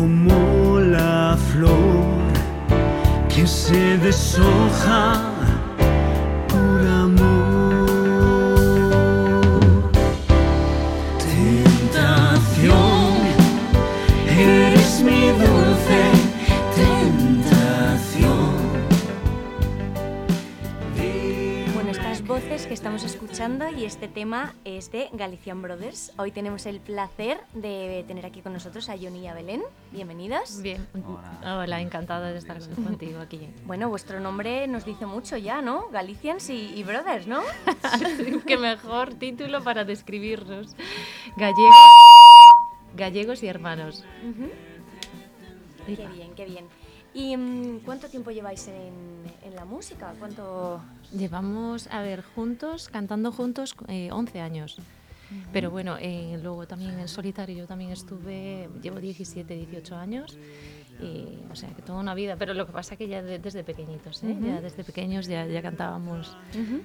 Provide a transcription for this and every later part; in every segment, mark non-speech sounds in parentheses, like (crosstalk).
como la flor que se deshoja que estamos escuchando y este tema es de Galician Brothers. Hoy tenemos el placer de tener aquí con nosotros a Johnny y a Belén. Bienvenidos. Bien, hola, encantada de estar contigo aquí. Bueno, vuestro nombre nos dice mucho ya, ¿no? Galicians y, y Brothers, ¿no? (laughs) Qué mejor título para describirnos. Gallegos, gallegos y hermanos. Qué bien, qué bien. ¿Y mm, cuánto tiempo lleváis en, en la música? ¿Cuánto...? Llevamos, a ver, juntos, cantando juntos, eh, 11 años. Pero bueno, eh, luego también en solitario yo también estuve, llevo 17, 18 años. Y, o sea, que toda una vida. Pero lo que pasa que ya de- desde pequeñitos, ¿eh? Ya desde pequeños ya, ya cantábamos.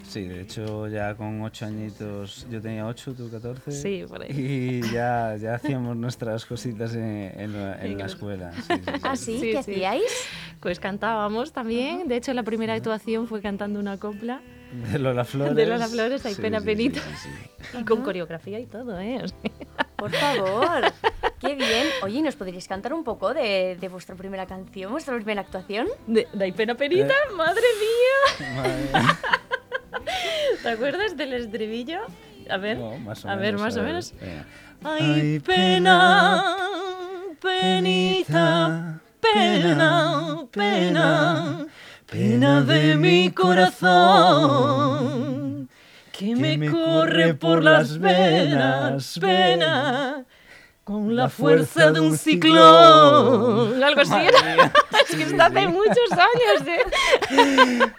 Sí, de hecho ya con ocho añitos, yo tenía ocho, tú 14. Sí, por ahí. Y ya, ya hacíamos nuestras cositas en, en la, en la escuela. Sí, sí, sí. ¿Ah, sí? Sí, ¿Qué sí. hacíais? Pues cantábamos también. De hecho, la primera actuación fue cantando una copla. De Lola (laughs) Flores. De Lola Flores, hay pena, sí, penita. sí, sí. Y con coreografía y todo, ¿eh? O sea, (laughs) Por favor. Qué bien. Oye, ¿nos podríais cantar un poco de, de vuestra primera canción, vuestra primera actuación? de, de Hay pena penita, madre mía. Madre. (laughs) ¿Te acuerdas del estribillo? A ver, No, más o a ver, menos, más a o ver, menos. venga. Ay, pena, penita, pena, pena, pena de mi corazón, que me corre por las venas, pena, con la fuerza de un ciclón. Algo así era. (laughs) Es que está hace muchos años, ¿eh? (laughs)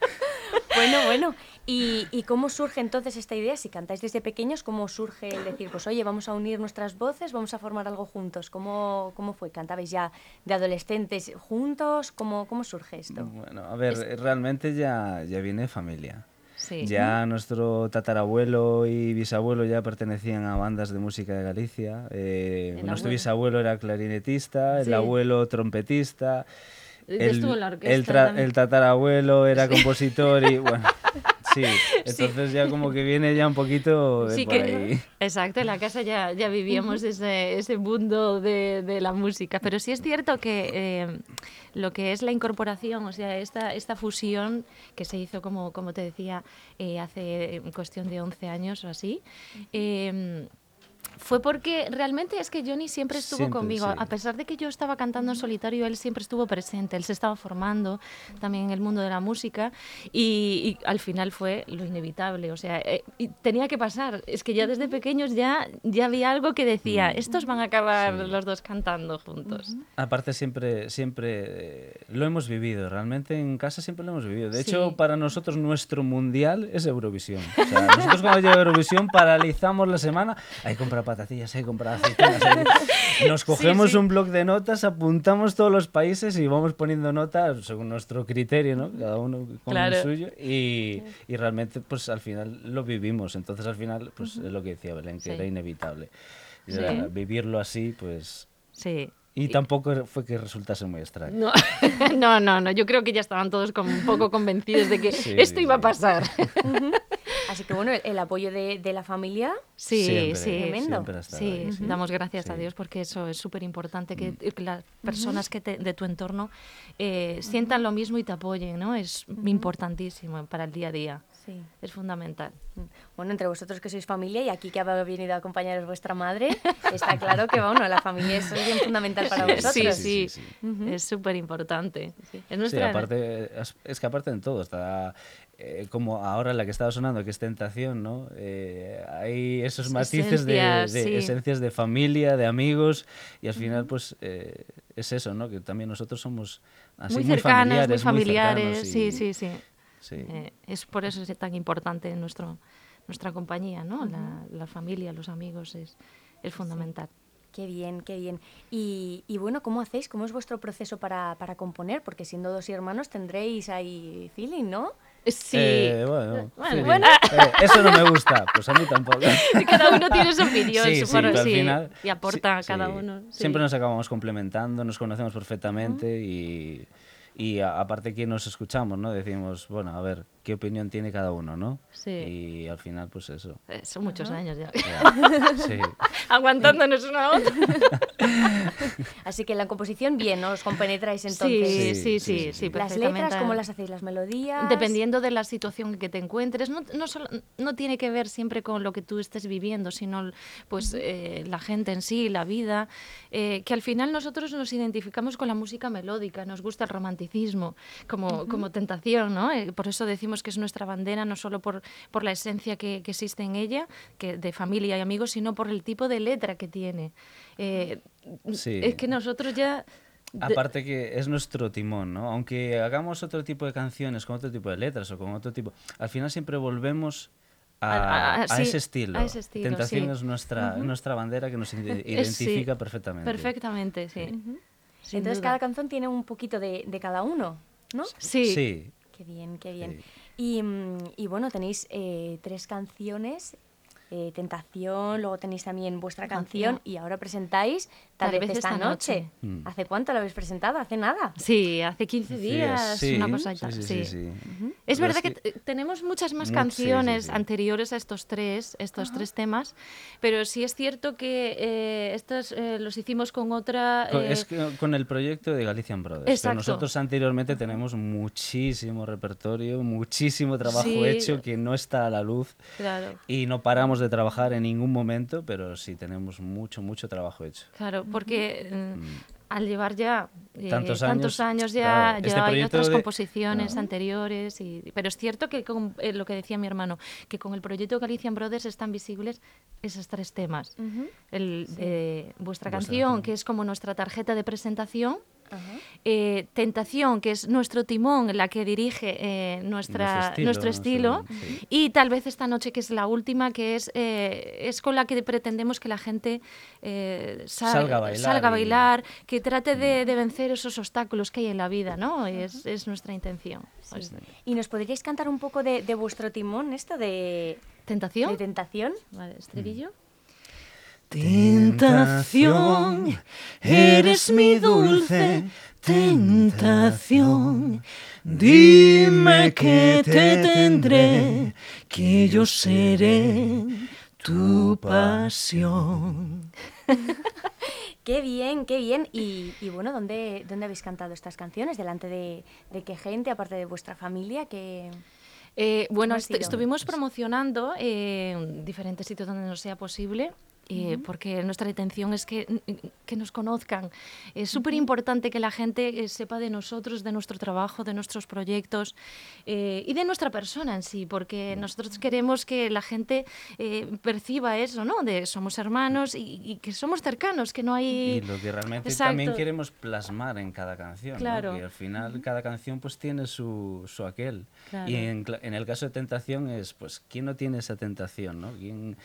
Bueno, bueno. ¿Y, y cómo surge entonces esta idea? Si cantáis desde pequeños, ¿cómo surge el decir, pues oye, vamos a unir nuestras voces, vamos a formar algo juntos? ¿Cómo, cómo fue? ¿Cantabais ya de adolescentes juntos? ¿Cómo, cómo surge esto? Bueno, a ver, realmente ya, ya viene de familia. Sí. Ya nuestro tatarabuelo y bisabuelo ya pertenecían a bandas de música de Galicia. Eh, El nuestro abuelo. bisabuelo era clarinetista, el Sí. abuelo trompetista. El, tra- también. el tatarabuelo era compositor y bueno, (laughs) (laughs) sí, entonces ya como que viene ya un poquito de Sí, por que, ahí. exacto, en la casa ya, ya vivíamos ese, ese mundo de, de la música, pero sí es cierto que eh, lo que es la incorporación, o sea, esta, esta fusión que se hizo, como, como te decía, eh, hace cuestión de 11 años o así, eh, fue porque realmente es que Johnny siempre estuvo Siempre, conmigo. sí. A pesar de que yo estaba cantando en solitario, él siempre estuvo presente. Él se estaba formando también en el mundo de la música y, y al final fue lo inevitable. O sea, eh, y tenía que pasar. Es que ya desde pequeños ya, ya había algo que decía, estos van a acabar Mm. Sí. los dos cantando juntos. Aparte siempre, siempre eh, lo hemos vivido, realmente en casa siempre lo hemos vivido. De Sí. hecho, para nosotros nuestro mundial es Eurovisión. O sea, nosotros cuando llega Eurovisión paralizamos la semana, hay que comprar patatillas, hay que comprar aceitunas. que- (laughs) Nos cogemos sí. un bloc de notas, apuntamos todos los países y vamos poniendo notas según nuestro criterio, ¿no? Cada uno con Claro. el suyo. Y, y realmente, pues al final lo vivimos. Entonces, al final, pues es lo que decía Belén, que Sí. era inevitable. Sí. era Vivirlo así, pues... Sí. Y tampoco fue que resultase muy extraño. No, (laughs) no, no, no, yo creo que ya estaban todos como un poco convencidos de que Sí, esto sí, iba a sí. pasar. (laughs) Así que bueno, el, el apoyo de, de la familia, Sí, Siempre, sí. Tremendo. siempre ha estado Sí, ahí, sí. damos gracias a. Dios porque eso es súper importante, que que las personas que te- de tu entorno eh, sientan lo mismo y te apoyen, ¿no? Es importantísimo para el día a día, sí. es fundamental. Bueno, entre vosotros que sois familia y aquí que ha venido a acompañaros vuestra madre, (laughs) está claro que bueno, la familia es bien fundamental para vosotros. Sí, sí, sí, sí, sí. es súper importante. Es Sí, nuestra... aparte, es que aparte en todo, está eh, como ahora la que estaba sonando, que es Tentación, ¿no? Eh, hay esos matices de, Esencias, de sí. esencias de familia, de amigos, y al final, pues, eh, es eso, ¿no? Que también nosotros somos así muy muy, cercanos, muy familiares, familiares, cercanos sí, y- sí, sí. sí. Eh, es por eso es tan importante nuestro, nuestra compañía, ¿no? la, la familia, los amigos, es, es fundamental. Qué bien, qué bien. Y, y bueno, ¿cómo hacéis? ¿Cómo es vuestro proceso para, para componer? Porque siendo dos hermanos tendréis ahí feeling, ¿no? Sí. Eh, bueno, Bueno, sí. bueno. Eh, eso no me gusta, pues a mí tampoco. (laughs) cada uno tiene su opinión, Sí, sí, sí, final y aporta sí, cada sí. uno. sí. Siempre nos acabamos complementando, nos conocemos perfectamente y, y a- aparte que nos escuchamos, ¿no? Decimos, bueno, a ver, ¿qué opinión tiene cada uno, no? Sí. Y al final, pues eso. Eh, Son muchos años ya. ya. (laughs) Sí. Aguantándonos uno a otro. (laughs) Así que la composición, bien, ¿no? Os compenetráis Sí, entonces. sí, Sí, sí, sí, sí, sí. Las letras, ¿cómo las hacéis? ¿Las melodías? Dependiendo de la situación en que te encuentres, no, no, solo- no tiene que ver siempre con lo que tú estés viviendo, sino pues eh, la gente en sí, la vida, eh, que al final nosotros nos identificamos con la música melódica, nos gusta el romanticismo como, como tentación, ¿no? Eh, por eso decimos que es nuestra bandera, no solo por, por la esencia que, que existe en ella, que de familia y amigos, sino por el tipo de letra que tiene. Eh, Sí. Es que nosotros ya... Aparte que es nuestro timón, ¿no? Aunque hagamos otro tipo de canciones con otro tipo de letras o con otro tipo, al final siempre volvemos a, A- a- a- sí, ese estilo. a ese estilo, Tentación sí. es nuestra, nuestra bandera que nos ide- es- (laughs) sí, identifica perfectamente. Perfectamente, sí. Sin Entonces duda. cada canción tiene un poquito de, de cada uno, ¿no? Sí. Sí. Qué bien, qué bien. Y, mm, y bueno, tenéis eh, tres canciones. eh, Tentación, luego tenéis también vuestra canción, Canción. y ahora presentáis Tal, Tal vez esta, esta noche. noche. Mm. ¿Hace cuánto lo habéis presentado? ¿Hace nada? Sí, hace 15 Sí, días, sí, una cosa y sí, tal. sí, Sí, sí, sí. Es Pero verdad es que, t- tenemos muchas más sí, canciones sí. anteriores a estos tres, estos tres temas, pero sí es cierto que eh, estos eh, los hicimos con otra... Co- eh, Es que con el proyecto de Galician Brothers. Pero nosotros anteriormente tenemos muchísimo repertorio, muchísimo trabajo Sí. hecho que no está a la luz Claro, y no paramos de trabajar en ningún momento, pero sí tenemos mucho, mucho trabajo hecho. claro, porque mm, al llevar ya eh, Tantos tantos años, años ya, claro, ya este hay otras de- composiciones claro. anteriores, y, pero es cierto que con eh, lo que decía mi hermano, que con el proyecto Galician Brothers están visibles esos tres temas. El de vuestra Vuestra canción, canción. que es como nuestra tarjeta de presentación. Eh, Tentación, que es nuestro timón, la que dirige eh, nuestra, Nuestro nuestro estilo, sí. Y tal vez esta noche, que es la última, que es, eh, es con la que pretendemos que la gente eh, sal- Salga a bailar salga a y- bailar, que trate de, de vencer esos obstáculos que hay en la vida, ¿no? Es, es nuestra intención. Pues, ¿Y nos podríais cantar un poco de, de vuestro timón, esto de, ¿Tentación? de tentación? Vale, estribillo. Tentación, eres mi dulce tentación. Dime que te tendré, que yo seré tu pasión. (laughs) Qué bien, qué bien. Y, y bueno, ¿dónde, ¿dónde habéis cantado estas canciones? ¿Delante de, de qué gente, aparte de vuestra familia? Que... Eh, bueno, est- estuvimos promocionando eh, en diferentes sitios donde nos sea posible. Eh, porque nuestra intención es que, que nos conozcan. Es súper importante que la gente eh, sepa de nosotros, de nuestro trabajo, de nuestros proyectos eh, y de nuestra persona en sí, porque nosotros queremos que la gente eh, perciba eso, ¿no? De somos hermanos y, y que somos cercanos, que no hay... Y lo que realmente Exacto. también queremos plasmar en cada canción, ¿no? Claro. que al final cada canción pues tiene su, su aquel. Claro. Y en, en el caso de tentación es, pues, ¿quién no tiene esa tentación? ¿no? ¿Quién-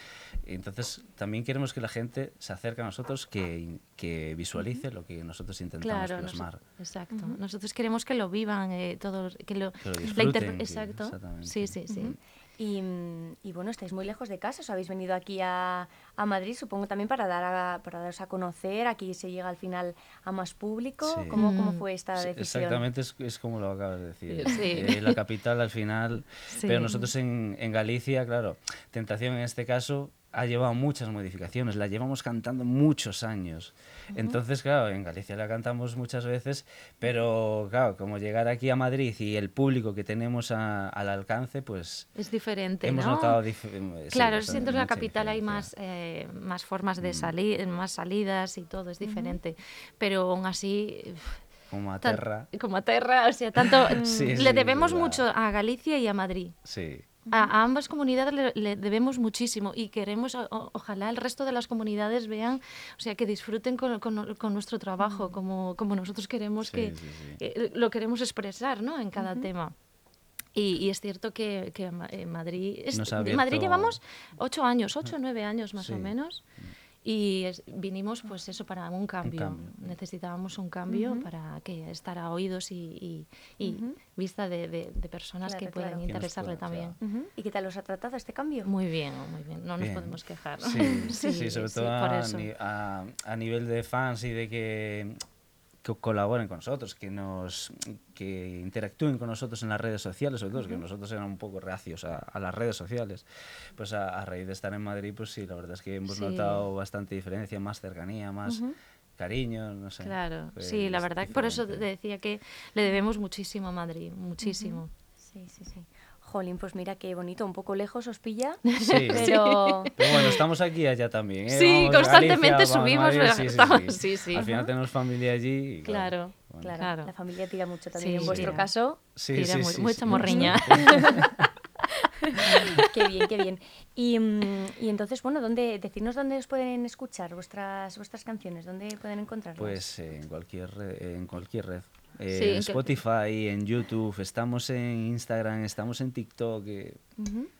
Entonces también queremos que la gente se acerque a nosotros, que, que visualice lo que nosotros intentamos Claro, plasmar. exacto. Nosotros queremos que lo vivan eh, todos, que lo, Que lo disfruten, exacto. exactamente. Sí, sí, sí. Y, y bueno, estáis muy lejos de casa, os habéis venido aquí a, a Madrid, supongo también para, dar a- para daros a conocer, aquí se llega al final a más público. Sí. ¿Cómo, ¿Cómo fue esta Sí, decisión? Exactamente, es, es como lo acabas de decir. Sí. Eh, la capital al final, (laughs) Sí. pero nosotros en, en Galicia, claro, Tentación en este caso ha llevado muchas modificaciones, la llevamos cantando muchos años. Entonces, claro, en Galicia la cantamos muchas veces, pero claro, como llegar aquí a Madrid y el público que tenemos a- al alcance, pues Es diferente, hemos ¿no? notado... dif- eh, sí, Claro, bastante- siento que en la capital hay diferencia. más, eh, más formas de salir, más salidas y todo, es diferente. Pero aún así, Como a terra, como a Terra, o sea, tanto (laughs) Sí, le sí, debemos la- mucho a Galicia y a Madrid. sí. A, a ambas comunidades le, le debemos muchísimo y queremos, o- ojalá el resto de las comunidades vean, o sea, que disfruten con, con- con nuestro trabajo, como, como nosotros queremos Sí, que sí, sí. eh, lo queremos expresar, ¿no? En cada tema. Y, y es cierto que, que en Madrid, es- Madrid llevamos ocho años, ocho o nueve años más o menos. Y es- vinimos, pues eso, para un cambio. cambio. Necesitábamos un cambio para que estar a oídos y, y- y vista de, de- de personas que puedan claro. Que nos interesarle también. ¿Y qué tal os ha tratado este cambio? Muy bien, muy bien. No nos Bien. podemos quejar. Sí, (laughs) sí, sobre sí, todo a nivel de fans y de que, que colaboren con nosotros, que nos que interactúen con nosotros en las redes sociales, sobre todo, que nosotros éramos un poco reacios a, a las redes sociales. Pues a, a raíz de estar en Madrid, pues sí, la verdad es que hemos Sí. notado bastante diferencia, más cercanía, más cariño, no sé. Claro, Fue sí, la verdad, que por eso diferente. decía que le debemos muchísimo a Madrid, muchísimo. Sí, sí, sí. Jolín, pues mira qué bonito, un poco lejos os pilla, (laughs) Sí. (laughs) pero... Pero bueno, estamos aquí y allá también. ¿eh? Sí, Vamos constantemente Galicia, subimos, Madrid, sí, sí, estamos- sí. sí, sí. Al final tenemos familia allí. y Claro. bueno, Claro, Claro. la familia tira mucho también Sí, en vuestro tira. caso. Sí, Tira sí, mu- sí, mucha sí. morriña. (laughs) qué bien, qué bien. Y, mm, y entonces, bueno, ¿dónde, decirnos dónde os pueden escuchar vuestras, vuestras canciones, dónde pueden encontrarlas. Pues eh, en cualquier en cualquier red. Eh, Sí, en en que- Spotify, en YouTube, estamos en Instagram, estamos en TikTok. eh.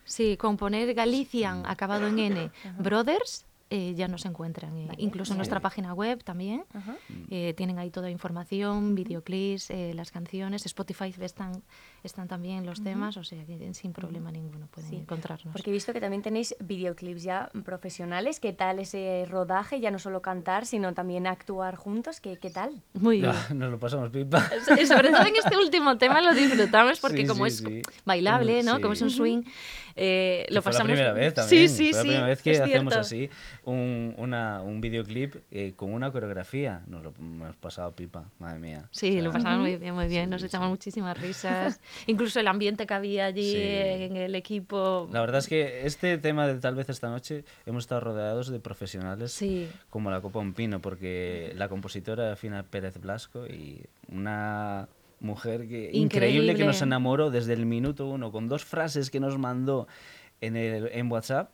Sí, con poner Galician acabado en N, Brothers, eh, ya nos encuentran. eh, incluso en nuestra página web también. Eh, tienen ahí toda información, videoclips, eh, las canciones. Spotify están, están también los temas, o sea que sin problema ninguno pueden Sí, encontrarnos. Porque he visto que también tenéis videoclips ya profesionales. ¿Qué tal ese rodaje? Ya no solo cantar, sino también actuar juntos. ¿Qué, qué tal? Muy bien. nos lo pasamos pipa. Y (laughs) sobre todo en este último tema lo disfrutamos porque Sí, como sí, es sí. bailable, ¿no? Sí. Como es un swing, eh, lo fue pasamos... la primera vez también. Sí, sí, fue la sí. primera vez que hacemos así un, una, un videoclip eh, con una coreografía. Nos lo hemos pasado pipa, madre mía. Sí, O lo pasamos muy bien, muy bien. sí, Nos sí. echamos muchísimas (laughs) risas. Incluso el ambiente que había allí Sí. en el equipo. La verdad es que este tema de tal vez esta noche hemos estado rodeados de profesionales como la Copa Un Pino, porque la compositora Fina Pérez Blasco y una mujer que increíble, que nos enamoró desde el minuto uno con dos frases que nos mandó en, el, en WhatsApp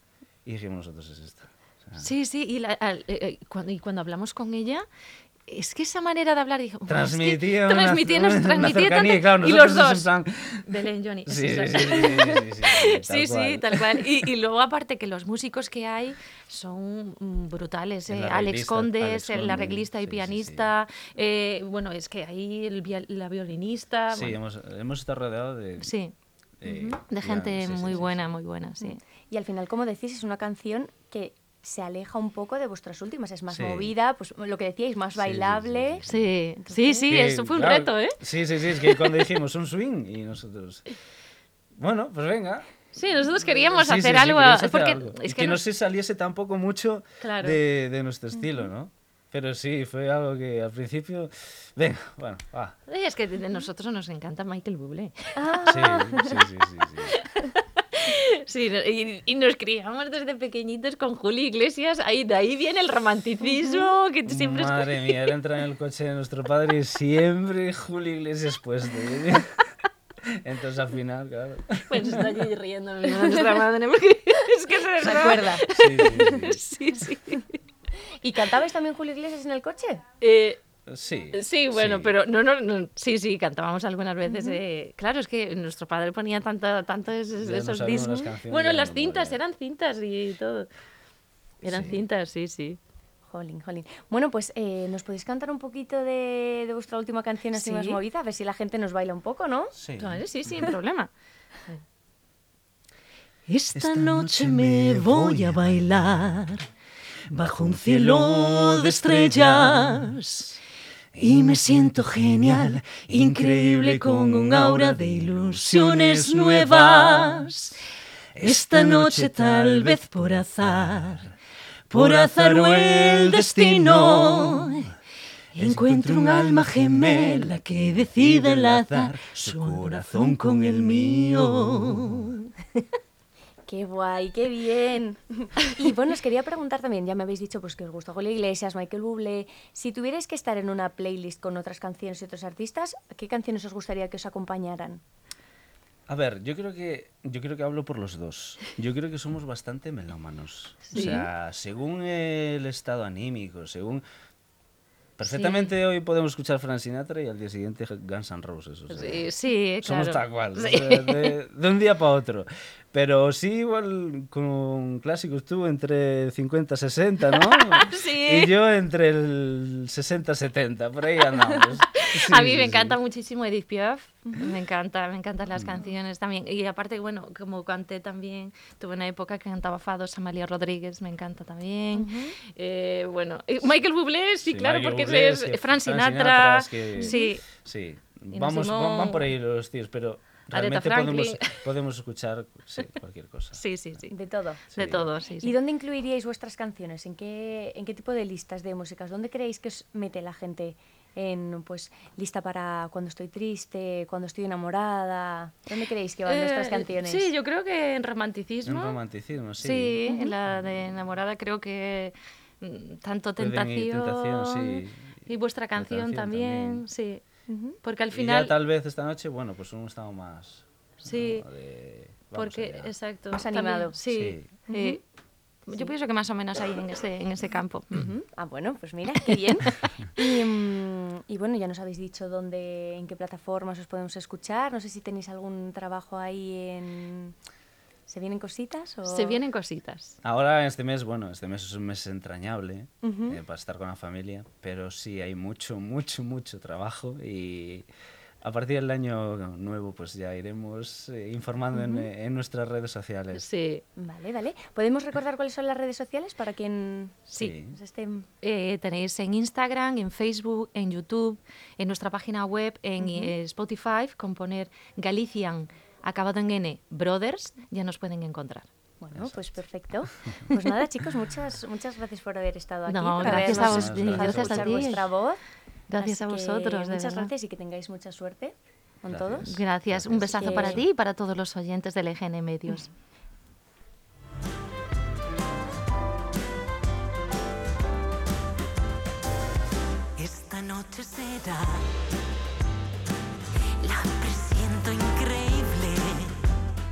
y dijimos nosotros es esta. O sea, Sí, sí, y, la- al- eh, eh, cuando, y cuando hablamos con ella, es que esa manera de hablar, dijo, "Buah, es que Transmitía una- transmitía, nos (laughs) una transmitía cercanía, tanto- claro, y los dos, plan- (laughs) Belén, Johnny, Sí, sí, sí, sí. sí, sí, sí, sí, (laughs) sí, Sí, tal sí, cual. tal cual. Y, y luego aparte que los músicos que hay son mm, brutales. Eh, Alex Condes, el arreglista y sí, sí, sí. pianista. eh, bueno, es que ahí el la violinista. Sí, bueno, hemos, hemos estado rodeados de... sí, eh, de gente muy sí, buena, sí. muy buena, sí. Y al final, como decís, es una canción que se aleja un poco de vuestras últimas. Es más Sí. movida, pues lo que decíais, más Sí, sí, sí, bailable. sí. Sí, sí, sí, Que, eso fue un claro, reto, ¿eh? Sí, sí, sí, es que cuando dijimos un swing y nosotros... Bueno, pues venga. Sí, nosotros queríamos Sí, sí, hacer sí, algo, queríamos hacer porque algo. es que, que no nos- se saliese tampoco mucho Claro. de, de nuestro estilo, ¿no? Pero sí, fue algo que al principio... Venga, bueno, va. Es que de nosotros nos encanta Michael Bublé. Sí, sí, sí, sí, sí. (laughs) Sí, no- y, y nos criamos desde pequeñitos con Julio Iglesias, ahí de ahí viene el romanticismo, que siempre es- Madre mía, él entra en el coche de nuestro padre y siempre Julio Iglesias puesto. Entonces al final, claro. Pues está allí (laughs) riendo nuestra madre, porque es que se ¿Se acuerda? Sí, sí, Sí, sí. ¿Y cantabais también Julio Iglesias en el coche? Eh, sí. sí, bueno, sí. pero no, no, no, sí, sí, cantábamos algunas veces. eh, claro, es que nuestro padre ponía tanto, tanto esos, esos discos. Bueno, las cintas, eran cintas y todo. Eran Sí. cintas, sí, sí. Jolín, jolín. Bueno, pues eh, ¿nos podéis cantar un poquito de, de vuestra última canción así Sí. más movida? A ver si la gente nos baila un poco, ¿no? Sí. Vale, sí, sin problema. (laughs) Esta noche me voy a bailar bajo un cielo de estrellas y me siento genial, increíble con un aura de ilusiones nuevas. Esta noche tal vez por azar, por azar o el destino, encuentro un alma gemela que decide enlazar su corazón con el mío. Qué guay, qué bien. (laughs) Y bueno, os quería preguntar también, ya me habéis dicho pues que os gusta Julio Iglesias, Michael Bublé, si tuvierais que estar en una playlist con otras canciones y otros artistas, ¿qué canciones os gustaría que os acompañaran? A ver, yo creo que yo creo que hablo por los dos. Yo creo que somos bastante melómanos. O sea, según el estado anímico, según Perfectamente hoy podemos escuchar Frank Sinatra y al día siguiente Guns N' Roses. o sea, Sí, sí, Somos claro. tal cual, Sí. de, de (laughs) un día para otro. Pero sí, igual con clásicos tú entre 50 y 60, ¿no? (laughs) Sí. Y yo entre el 60 y 70, por ahí andamos. (laughs) Sí, a mí sí, me sí. encanta muchísimo Edith Piaf, me encanta, me encantan las canciones también. Y aparte, bueno, como canté también, tuve una época que cantaba fados, Amalia Rodríguez, me encanta también. Eh, bueno, Michael Bublé, sí, Sí, claro, Michael porque Bublé, es sí, Frank Sinatra, Sinatra, es que- sí. Sí, vamos, van, Simone. van por ahí los tíos, pero realmente podemos, podemos escuchar sí, cualquier cosa. Sí, sí, sí. De todo. De Sí. todo, sí. sí. ¿Y dónde incluiríais vuestras canciones? ¿En qué, ¿En qué tipo de listas de músicas? ¿Dónde creéis que os mete la gente? En, pues, lista para cuando estoy triste, cuando estoy enamorada. ¿Dónde creéis que van Eh, vuestras canciones? Sí, yo creo que en romanticismo. romanticismo, sí. Sí, en la de enamorada creo que mm, tanto tentación, Tentación, sí. y vuestra canción, también, también. sí. Porque al Y final, ya tal vez esta noche, bueno, pues un estado más... sí, ¿no? de- vamos porque allá. exacto, Más también, animado. sí. Sí. eh, Yo pienso que más o menos ahí en ese en ese campo. Ah, bueno, pues mira, qué bien. (laughs) y, mm, y bueno, ya nos habéis dicho dónde, en qué plataformas os podemos escuchar. No sé si tenéis algún trabajo ahí en... ¿Se vienen cositas? O... Se vienen cositas. Ahora este mes, bueno, este mes es un mes entrañable eh, para estar con la familia, pero sí hay mucho, mucho, mucho trabajo y a partir del año nuevo pues ya iremos eh, informando en, en nuestras redes sociales. Sí. Vale, vale. ¿Podemos recordar cuáles son las redes sociales para quien Sí. nos esté... Eh, tenéis en Instagram, en Facebook, en YouTube, en nuestra página web, en eh, Spotify, con poner Galician acabado en N Brothers, ya nos pueden encontrar. Bueno, pues perfecto. (laughs) Pues nada, chicos, muchas, muchas gracias por haber estado aquí. No, gracias a vos- gracias a escuchar ti. vuestra voz. Gracias a vosotros. muchas gracias y que tengáis mucha suerte con todos. Gracias. Un besazo para ti y para todos los oyentes del EGN Medios. (laughs)